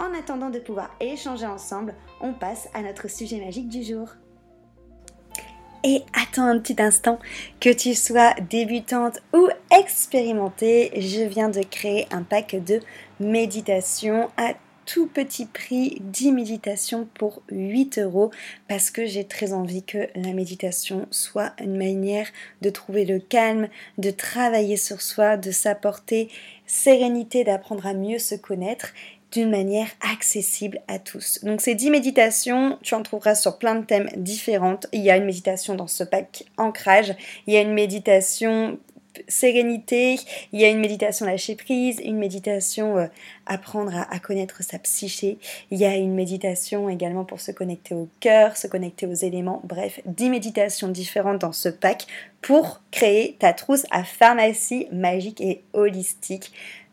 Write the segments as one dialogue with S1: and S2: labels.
S1: En attendant de pouvoir échanger ensemble, on passe à notre sujet magique du jour. Et attends un petit instant, que tu sois débutante ou expérimentée, je viens de créer un pack de méditation à tout petit prix 10 méditations pour 8 euros parce que j'ai très envie que la méditation soit une manière de trouver le calme, de travailler sur soi, de s'apporter sérénité, d'apprendre à mieux se connaître d'une manière accessible à tous. Donc ces 10 méditations, tu en trouveras sur plein de thèmes différents. Il y a une méditation dans ce pack ancrage, il y a une méditation sérénité, il y a une méditation lâcher prise, une méditation euh, apprendre à, connaître sa psyché, il y a une méditation également pour se connecter au cœur, se connecter aux éléments, bref, 10 méditations différentes dans ce pack pour créer ta trousse à pharmacie magique et holistique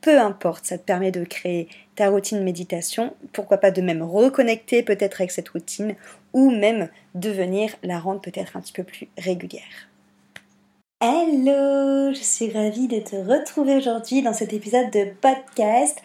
S1: peu importe, ça te permet de créer ta routine méditation, pourquoi pas de même reconnecter peut-être avec cette routine, ou même de venir la rendre peut-être un petit peu plus régulière. Hello, je suis ravie de te retrouver aujourd'hui dans cet épisode de podcast.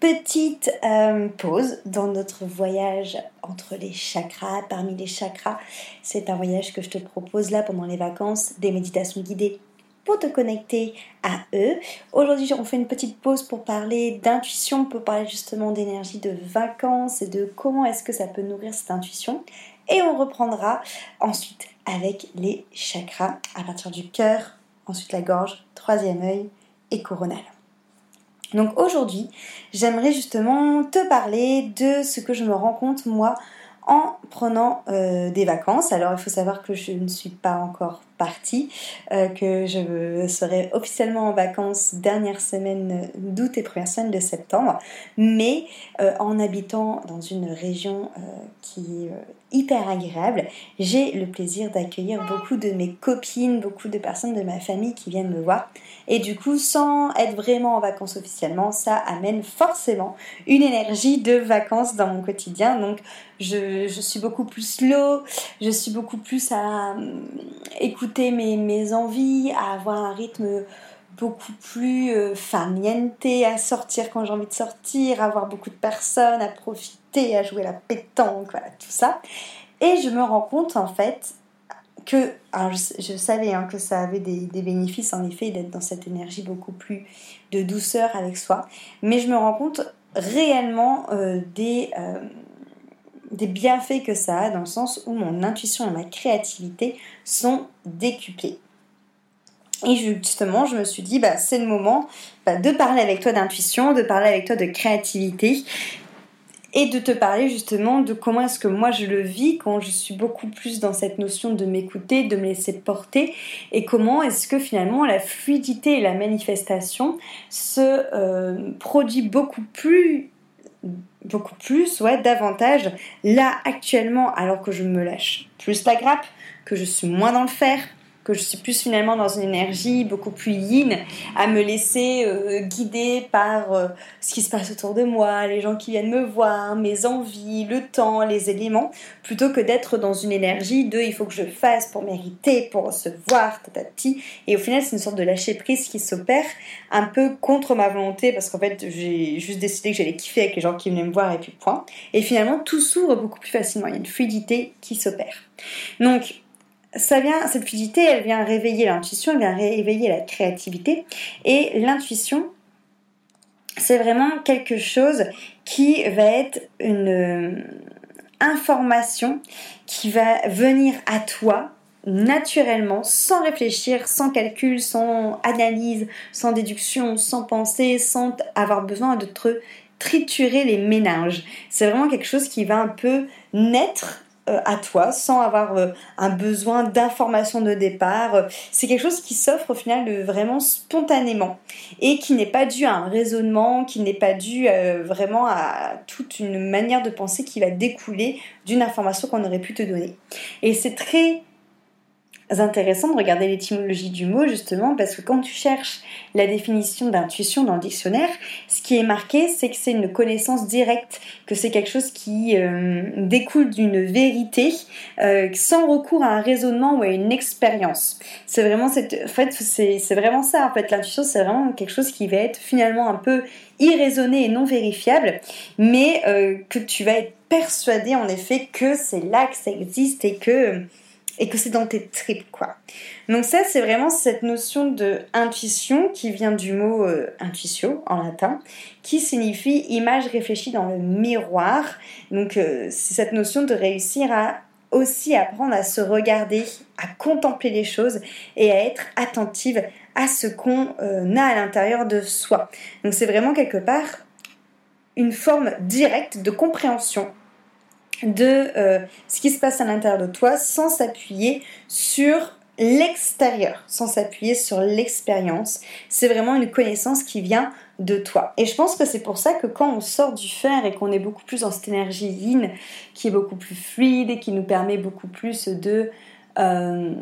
S1: Petite euh, pause dans notre voyage entre les chakras, parmi les chakras. C'est un voyage que je te propose là pendant les vacances, des méditations guidées pour te connecter à eux. Aujourd'hui, on fait une petite pause pour parler d'intuition, pour parler justement d'énergie de vacances et de comment est-ce que ça peut nourrir cette intuition. Et on reprendra ensuite avec les chakras à partir du cœur, ensuite la gorge, troisième œil et coronal. Donc aujourd'hui, j'aimerais justement te parler de ce que je me rends compte moi en prenant euh, des vacances. Alors il faut savoir que je ne suis pas encore partie, euh, que je serai officiellement en vacances dernière semaine d'août et première semaine de septembre, mais euh, en habitant dans une région qui est hyper agréable, j'ai le plaisir d'accueillir beaucoup de mes copines, beaucoup de personnes de ma famille qui viennent me voir. Et du coup, sans être vraiment en vacances officiellement, ça amène forcément une énergie de vacances dans mon quotidien. Donc, je, suis beaucoup plus slow, je suis beaucoup plus à euh, mes, envies, à avoir un rythme beaucoup plus euh, à sortir quand j'ai envie de sortir, à avoir beaucoup de personnes, à profiter, à jouer la pétanque, voilà, tout ça. Et je me rends compte en fait que, alors je, savais hein, que ça avait des, bénéfices en effet d'être dans cette énergie beaucoup plus de douceur avec soi, mais je me rends compte réellement euh, des, euh, des bienfaits que ça a dans le sens où mon intuition et ma créativité sont décuplées. Et justement, je me suis dit, bah, c'est le moment bah, de parler avec toi d'intuition, de parler avec toi de créativité et de te parler justement de comment est-ce que moi je le vis quand je suis beaucoup plus dans cette notion de m'écouter, de me laisser porter et comment est-ce que finalement la fluidité et la manifestation se euh, produit beaucoup plus beaucoup plus, ouais, davantage, là actuellement, alors que je me lâche plus la grappe, que je suis moins dans le fer, que je suis plus finalement dans une énergie beaucoup plus yin, à me laisser euh, guider par euh, ce qui se passe autour de moi, les gens qui viennent me voir, mes envies, le temps, les éléments, plutôt que d'être dans une énergie de il faut que je fasse pour mériter, pour recevoir, tatati. Et au final, c'est une sorte de lâcher prise qui s'opère un peu contre ma volonté parce qu'en fait, j'ai juste décidé que j'allais kiffer avec les gens qui venaient me voir et puis point. Et finalement, tout s'ouvre beaucoup plus facilement. Il y a une fluidité qui s'opère. Donc, ça vient, cette fluidité, elle vient réveiller l'intuition, elle vient réveiller la créativité. Et l'intuition, c'est vraiment quelque chose qui va être une euh, information qui va venir à toi naturellement, sans réfléchir, sans calcul, sans analyse, sans déduction, sans penser, sans avoir besoin de te triturer les ménages. C'est vraiment quelque chose qui va un peu naître à toi sans avoir euh, un besoin d'information de départ. C'est quelque chose qui s'offre au final vraiment spontanément et qui n'est pas dû à un raisonnement, qui n'est pas dû euh, vraiment à toute une manière de penser qui va découler d'une information qu'on aurait pu te donner. Et c'est très intéressant de regarder l'étymologie du mot justement parce que quand tu cherches la définition d'intuition dans le dictionnaire, ce qui est marqué c'est que c'est une connaissance directe, que c'est quelque chose qui euh, découle d'une vérité euh, sans recours à un raisonnement ou à une expérience. C'est vraiment cette, en fait c'est, vraiment ça en fait l'intuition c'est vraiment quelque chose qui va être finalement un peu irraisonné et non vérifiable, mais euh, que tu vas être persuadé en effet que c'est là que ça existe et que et que c'est dans tes tripes, quoi. Donc ça, c'est vraiment cette notion de intuition qui vient du mot euh, en latin, qui signifie image réfléchie dans le miroir. Donc euh, c'est cette notion de réussir à aussi apprendre à se regarder, à contempler les choses et à être attentive à ce qu'on euh, a à l'intérieur de soi. Donc c'est vraiment quelque part une forme directe de compréhension de euh, ce qui se passe à l'intérieur de toi sans s'appuyer sur l'extérieur, sans s'appuyer sur l'expérience. C'est vraiment une connaissance qui vient de toi. Et je pense que c'est pour ça que quand on sort du fer et qu'on est beaucoup plus dans cette énergie yin, qui est beaucoup plus fluide et qui nous permet beaucoup plus de... Euh,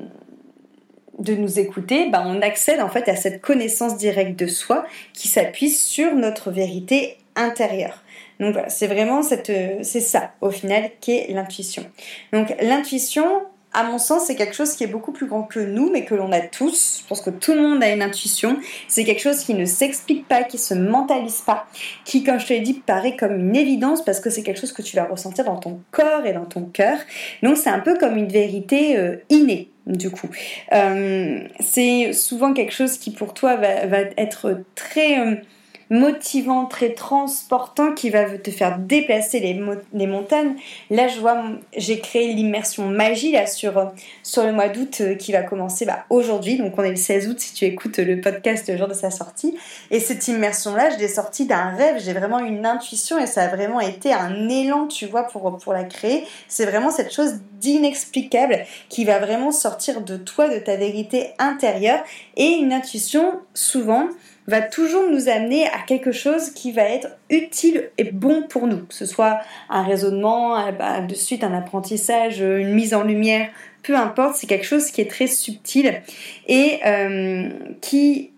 S1: nous écouter, bah on accède en fait à cette connaissance directe de soi qui s'appuie sur notre vérité intérieure. Donc voilà, c'est vraiment cette, euh, c'est ça au final qu'est l'intuition. Donc l'intuition, à mon sens, c'est quelque chose qui est beaucoup plus grand que nous, mais que l'on a tous. Je pense que tout le monde a une intuition. C'est quelque chose qui ne s'explique pas, qui se mentalise pas, qui, comme je te l'ai dit, paraît comme une évidence parce que c'est quelque chose que tu vas ressentir dans ton corps et dans ton cœur. Donc c'est un peu comme une vérité euh, innée du coup. Euh, c'est souvent quelque chose qui pour toi va, va être très motivant, très transportant qui va te faire déplacer les, les montagnes. Là, je vois, j'ai créé l'immersion magie là sur, sur le mois d'août euh, qui va commencer bah, aujourd'hui. Donc, on est le 16 août si tu écoutes le podcast le jour de sa sortie. Et cette immersion-là, je l'ai sortie d'un rêve. J'ai vraiment une intuition et ça a vraiment été un élan, tu vois, pour, pour la créer. C'est vraiment cette chose d'inexplicable qui va vraiment sortir de toi, de ta vérité intérieure. Et une intuition, souvent, va toujours nous amener à quelque chose qui va être utile et bon pour nous, que ce soit un raisonnement, bah, de suite un apprentissage, une mise en lumière, peu importe, c'est quelque chose qui est très subtil et euh, qui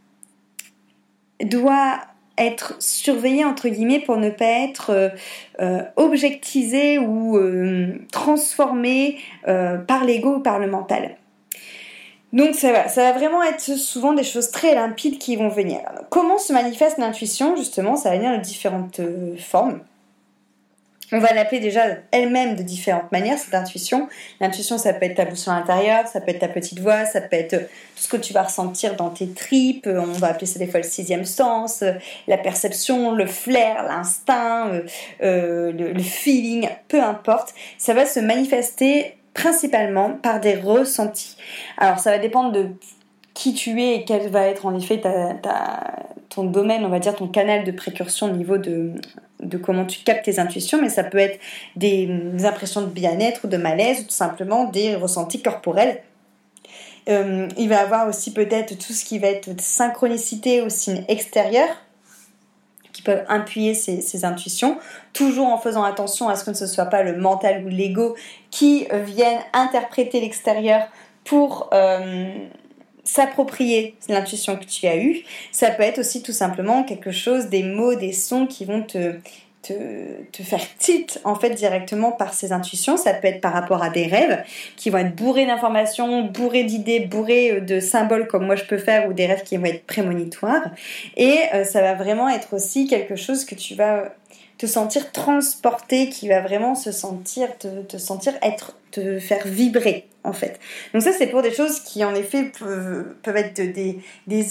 S1: doit être surveillé entre guillemets pour ne pas être euh, euh, objectisé ou transformé par l'ego ou par le mental. Donc ça va, vraiment être souvent des choses très limpides qui vont venir. comment se manifeste l'intuition Justement, ça va venir de différentes euh, formes. On va l'appeler déjà elle-même de différentes manières, cette intuition. L'intuition, ça peut être ta à intérieure, ça peut être ta petite voix, ça peut être tout ce que tu vas ressentir dans tes tripes. On va appeler ça des fois le sixième sens, la perception, le flair, l'instinct, euh, euh, le feeling, peu importe. Ça va se manifester principalement par des ressentis. Alors ça va dépendre de qui tu es et quel va être en effet ton domaine, on va dire ton canal de précursion au niveau de, comment tu captes tes intuitions, mais ça peut être des, impressions de bien-être ou de malaise ou tout simplement des ressentis corporels. Euh, il va avoir aussi peut-être tout ce qui va être synchronicité au signe extérieur, qui peuvent appuyer ces, intuitions, toujours en faisant attention à ce que ce ne soit pas le mental ou l'ego qui viennent interpréter l'extérieur pour euh, s'approprier l'intuition que tu as eue. Ça peut être aussi tout simplement quelque chose, des mots, des sons qui vont te, te, faire tilt en fait directement par ces intuitions. Ça peut être par rapport à des rêves qui vont être bourrés d'informations, bourrés d'idées, bourrés euh, de symboles comme moi je peux faire ou des rêves qui vont être prémonitoires. Et euh, ça va vraiment être aussi quelque chose que tu vas te sentir transporté, qui va vraiment se sentir, te, sentir être, te faire vibrer en fait. Donc ça c'est pour des choses qui en effet peuvent, être des,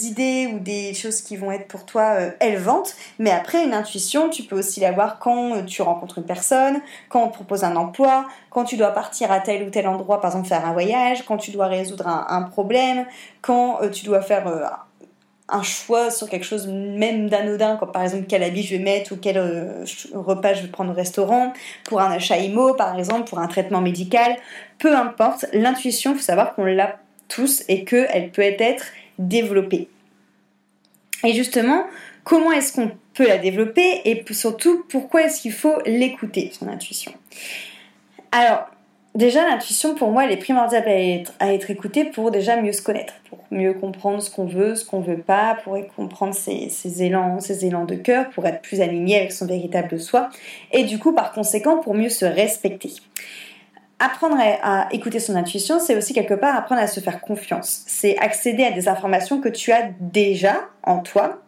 S1: idées ou des choses qui vont être pour toi euh, élevantes, mais après une intuition tu peux aussi l'avoir quand euh, tu rencontres une personne, quand on te propose un emploi, quand tu dois partir à tel ou tel endroit, par exemple faire un voyage, quand tu dois résoudre un, problème, quand euh, tu dois faire un choix sur quelque chose même d'anodin, comme par exemple quel habit je vais mettre ou quel euh, repas je vais prendre au restaurant, pour un achat IMO par exemple, pour un traitement médical, peu importe, l'intuition, il faut savoir qu'on l'a tous et qu'elle peut être développée. Et justement, comment est-ce qu'on peut la développer et surtout pourquoi est-ce qu'il faut l'écouter, son intuition? Alors, déjà, l'intuition, pour moi, elle est primordiale à être, à être, écoutée pour déjà mieux se connaître, pour mieux comprendre ce qu'on veut, ce qu'on veut pas, pour comprendre ses, élans, ses élans de cœur, pour être plus aligné avec son véritable soi, et du coup, par conséquent, pour mieux se respecter. Apprendre à, à écouter son intuition, c'est aussi quelque part apprendre à se faire confiance. C'est accéder à des informations que tu as déjà en toi,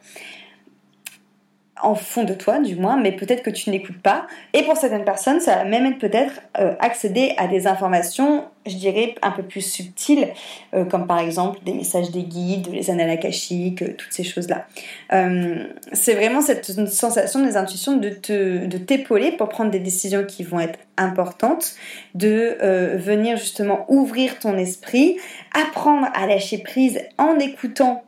S1: en fond de toi du moins, mais peut-être que tu n'écoutes pas. Et pour certaines personnes, ça va même être peut-être euh, accéder à des informations, je dirais, un peu plus subtiles, euh, comme par exemple des messages des guides, les annales akashiques, euh, toutes ces choses-là. c'est vraiment cette sensation des intuitions de, te, de t'épauler pour prendre des décisions qui vont être importantes, de venir justement ouvrir ton esprit, apprendre à lâcher prise en écoutant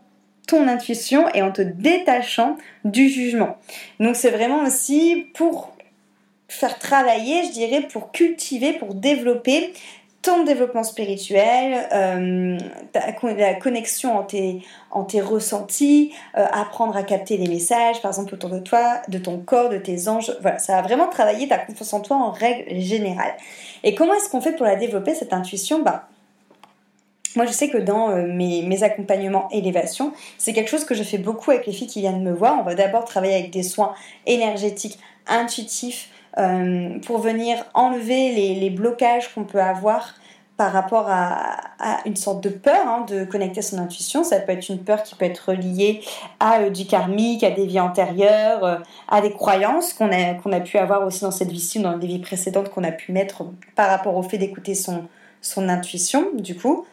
S1: ton intuition et en te détachant du jugement. Donc c'est vraiment aussi pour faire travailler, je dirais, pour cultiver, pour développer ton développement spirituel, euh, la connexion en tes, en tes ressentis, euh, apprendre à capter les messages, par exemple autour de toi, de ton corps, de tes anges. Voilà, ça va vraiment travailler ta confiance en toi en règle générale. Et comment est-ce qu'on fait pour la développer, cette intuition? Bah, moi, je sais que dans euh, mes, accompagnements élévation, c'est quelque chose que je fais beaucoup avec les filles qui viennent me voir. On va d'abord travailler avec des soins énergétiques, intuitifs, euh, pour venir enlever les, blocages qu'on peut avoir par rapport à, une sorte de peur hein, de connecter son intuition. Ça peut être une peur qui peut être liée à euh, du karmique, à des vies antérieures, à des croyances qu'on a, qu'on a pu avoir aussi dans cette vie-ci ou dans des vies précédentes qu'on a pu mettre par rapport au fait d'écouter son, son intuition, du coup.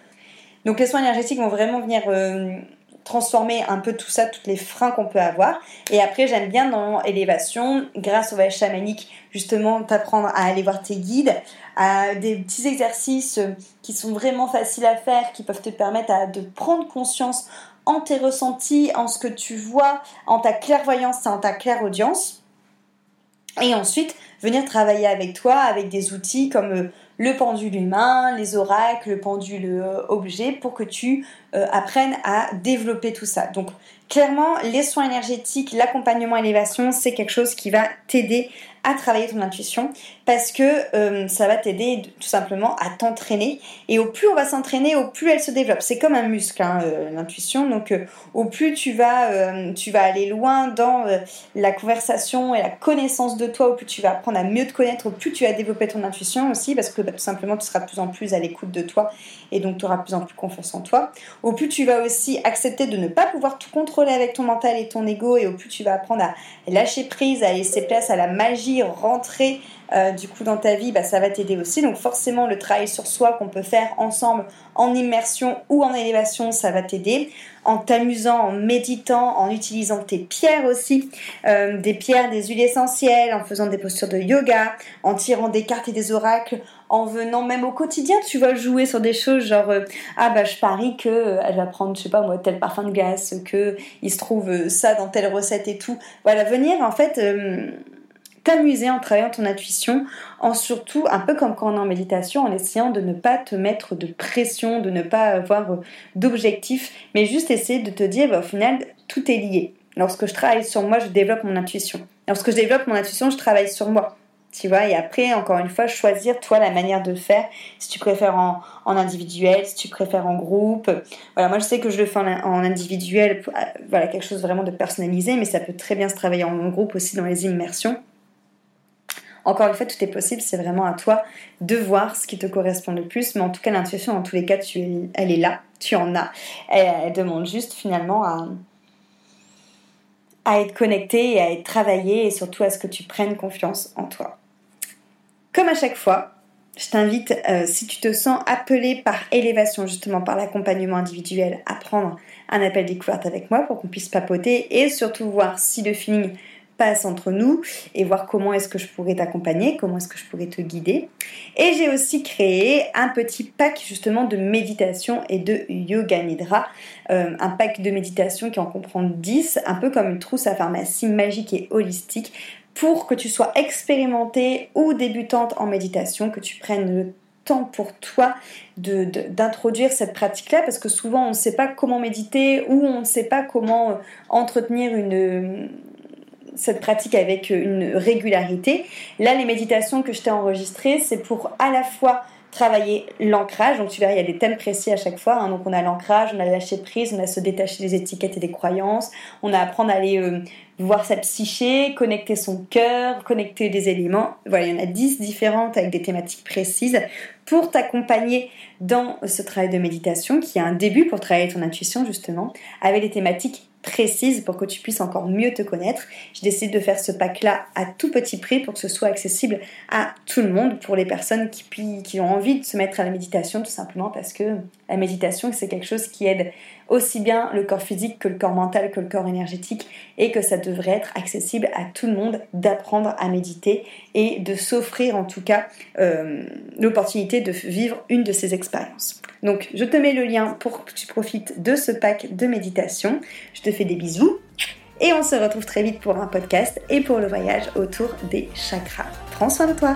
S1: Donc les soins énergétiques vont vraiment venir euh, transformer un peu tout ça, toutes les freins qu'on peut avoir. Et après, j'aime bien dans élévation, grâce au voyage chamanique, justement, t'apprendre à aller voir tes guides, à des petits exercices euh, qui sont vraiment faciles à faire, qui peuvent te permettre de prendre conscience en tes ressentis, en ce que tu vois, en ta clairvoyance en ta clairaudience. Et ensuite, venir travailler avec toi avec des outils comme euh, le pendule humain, les oracles, le pendule euh, objet pour que tu euh, apprennes à développer tout ça. Donc clairement, les soins énergétiques, l'accompagnement élévation, c'est quelque chose qui va t'aider à travailler ton intuition parce que euh, ça va t'aider tout simplement à t'entraîner. Et au plus on va s'entraîner au plus elle se développe. C'est comme un muscle hein, euh, l'intuition. Donc euh, au plus tu vas tu vas aller loin dans la conversation et la connaissance de toi au plus tu vas apprendre à mieux te connaître au plus tu vas développer ton intuition aussi parce que bah, tout simplement tu seras de plus en plus à l'écoute de toi et donc tu auras de plus en plus confiance en toi. Au plus tu vas aussi accepter de ne pas pouvoir tout contrôler avec ton mental et ton ego et au plus tu vas apprendre à lâcher prise à laisser place à la magie rentrer euh, du coup dans ta vie, bah, ça va t'aider aussi. Donc forcément le travail sur soi qu'on peut faire ensemble en immersion ou en élévation, ça va t'aider. En t'amusant, en méditant, en utilisant tes pierres aussi, euh, des pierres, des huiles essentielles, en faisant des postures de yoga, en tirant des cartes et des oracles, en venant même au quotidien, tu vas jouer sur des choses genre euh, ah bah je parie que elle va prendre je sais pas moi tel parfum de glace, que il se trouve ça dans telle recette et tout. Voilà, venir en fait t'amuser en travaillant ton intuition, en surtout, un peu comme quand on est en méditation, en essayant de ne pas te mettre de pression, de ne pas avoir d'objectif, mais juste essayer de te dire, bah, au final, tout est lié. Lorsque je travaille sur moi, je développe mon intuition. Lorsque je développe mon intuition, je travaille sur moi. Tu vois, et après, encore une fois, choisir toi la manière de faire, si tu préfères en, individuel, si tu préfères en groupe. Voilà, moi je sais que je le fais en, individuel, euh, voilà, quelque chose vraiment de personnalisé, mais ça peut très bien se travailler en groupe aussi dans les immersions. Encore une fois, tout est possible, c'est vraiment à toi de voir ce qui te correspond le plus, mais en tout cas, l'intuition, en tous les cas, tu elle est là, tu en as. elle demande juste finalement à, être connecté et à être travaillé et surtout à ce que tu prennes confiance en toi. Comme à chaque fois, je t'invite, euh, si tu te sens appelé par élévation, justement par l'accompagnement individuel, à prendre un appel découverte avec moi pour qu'on puisse papoter et surtout voir si le feeling entre nous et voir comment est-ce que je pourrais t'accompagner, comment est-ce que je pourrais te guider. Et j'ai aussi créé un petit pack justement de méditation et de yoga nidra, euh, un pack de méditation qui en comprend 10, un peu comme une trousse à pharmacie magique et holistique pour que tu sois expérimentée ou débutante en méditation, que tu prennes le temps pour toi d'introduire cette pratique-là parce que souvent on ne sait pas comment méditer ou on ne sait pas comment euh, entretenir une, cette pratique avec une régularité. Là, les méditations que je t'ai enregistrées, c'est pour à la fois travailler l'ancrage. Donc tu verras, il y a des thèmes précis à chaque fois. Hein. Donc on a l'ancrage, on a lâcher prise, on a se détacher des étiquettes et des croyances. On a apprendre à aller euh, voir sa psyché, connecter son cœur, connecter des éléments. Voilà, il y en a 10 différentes avec des thématiques précises pour t'accompagner dans ce travail de méditation qui est un début pour travailler ton intuition justement avec des thématiques précise pour que tu puisses encore mieux te connaître. J'ai décidé de faire ce pack-là à tout petit prix pour que ce soit accessible à tout le monde, pour les personnes qui, qui ont envie de se mettre à la méditation, tout simplement parce que la méditation, c'est quelque chose qui aide aussi bien le corps physique que le corps mental, que le corps énergétique, et que ça devrait être accessible à tout le monde d'apprendre à méditer et de s'offrir en tout cas euh, l'opportunité de vivre une de ces expériences. Donc je te mets le lien pour que tu profites de ce pack de méditation. Je te des bisous et on se retrouve très vite pour un podcast et pour le voyage autour des chakras. Prends soin de toi